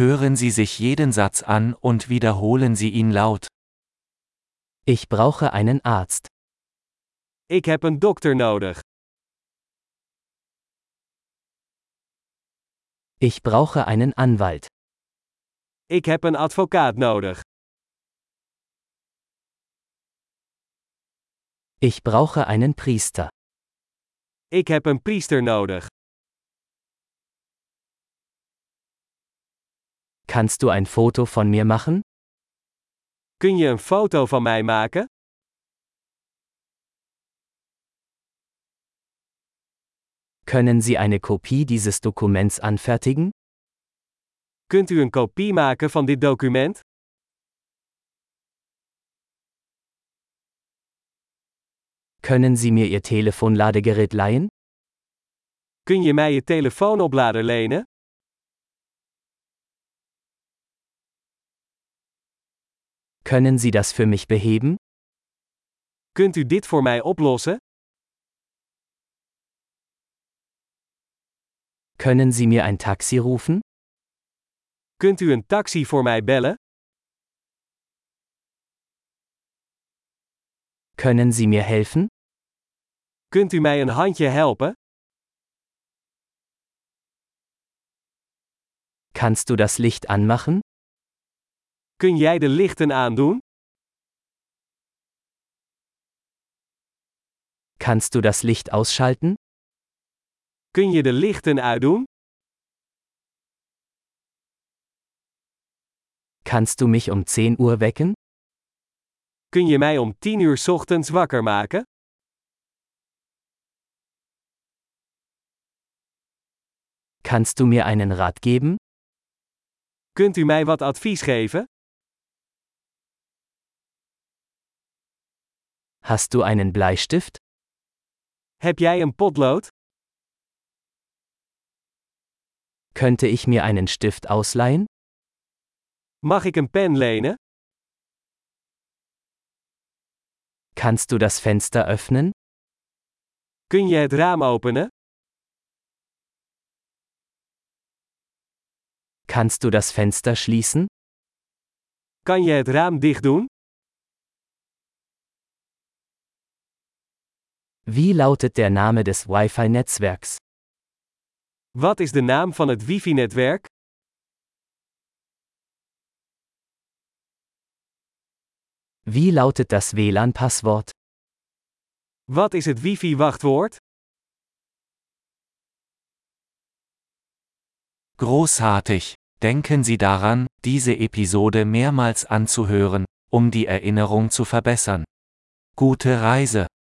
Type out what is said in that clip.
Hören Sie sich jeden Satz an und wiederholen Sie ihn laut. Ich brauche einen Arzt. Ik heb een dokter nodig. Ich brauche einen Anwalt. Ik heb een advocaat nodig. Ich brauche einen Priester. Ik heb een priester nodig. Kannst du ein Foto von mir machen? Kun je een foto van mij maken? Können Sie eine Kopie dieses Dokuments anfertigen? Kunt u een kopie maken van dit document? Können Sie mir Ihr Telefonladegerät leihen? Kun je mij je telefoonoplader lenen? Können Sie das für mich beheben? Kunt u dit voor mij oplossen? Können Sie mir ein Taxi rufen? Kunt u een taxi voor mij bellen? Können Sie mir helfen? Kunt u mij een handje helpen? Kannst du das Licht anmachen? Kun jij de lichten aandoen? Kannst du das Licht ausschalten? Kun je de lichten uitdoen? Kannst du mich um 10 Uhr wecken? Kun je mij om 10 uur 's ochtends wakker maken? Kannst du mir einen Rat geben? Kunt u mij wat advies geven? Hast du einen Bleistift? Heb jij een potlood? Könnte ich mir einen Stift ausleihen? Mag ik een pen lenen? Kannst du das Fenster öffnen? Kun je het raam openen? Kannst du das Fenster schließen? Kan je het raam dicht doen? Wie lautet der Name des Wi-Fi-Netzwerks? Wat is de naam van het wifi-netwerk? Wie lautet das WLAN-Passwort? Wat is het wifi-wachtwoord? Großartig! Denken Sie daran, diese Episode mehrmals anzuhören, um die Erinnerung zu verbessern. Gute Reise!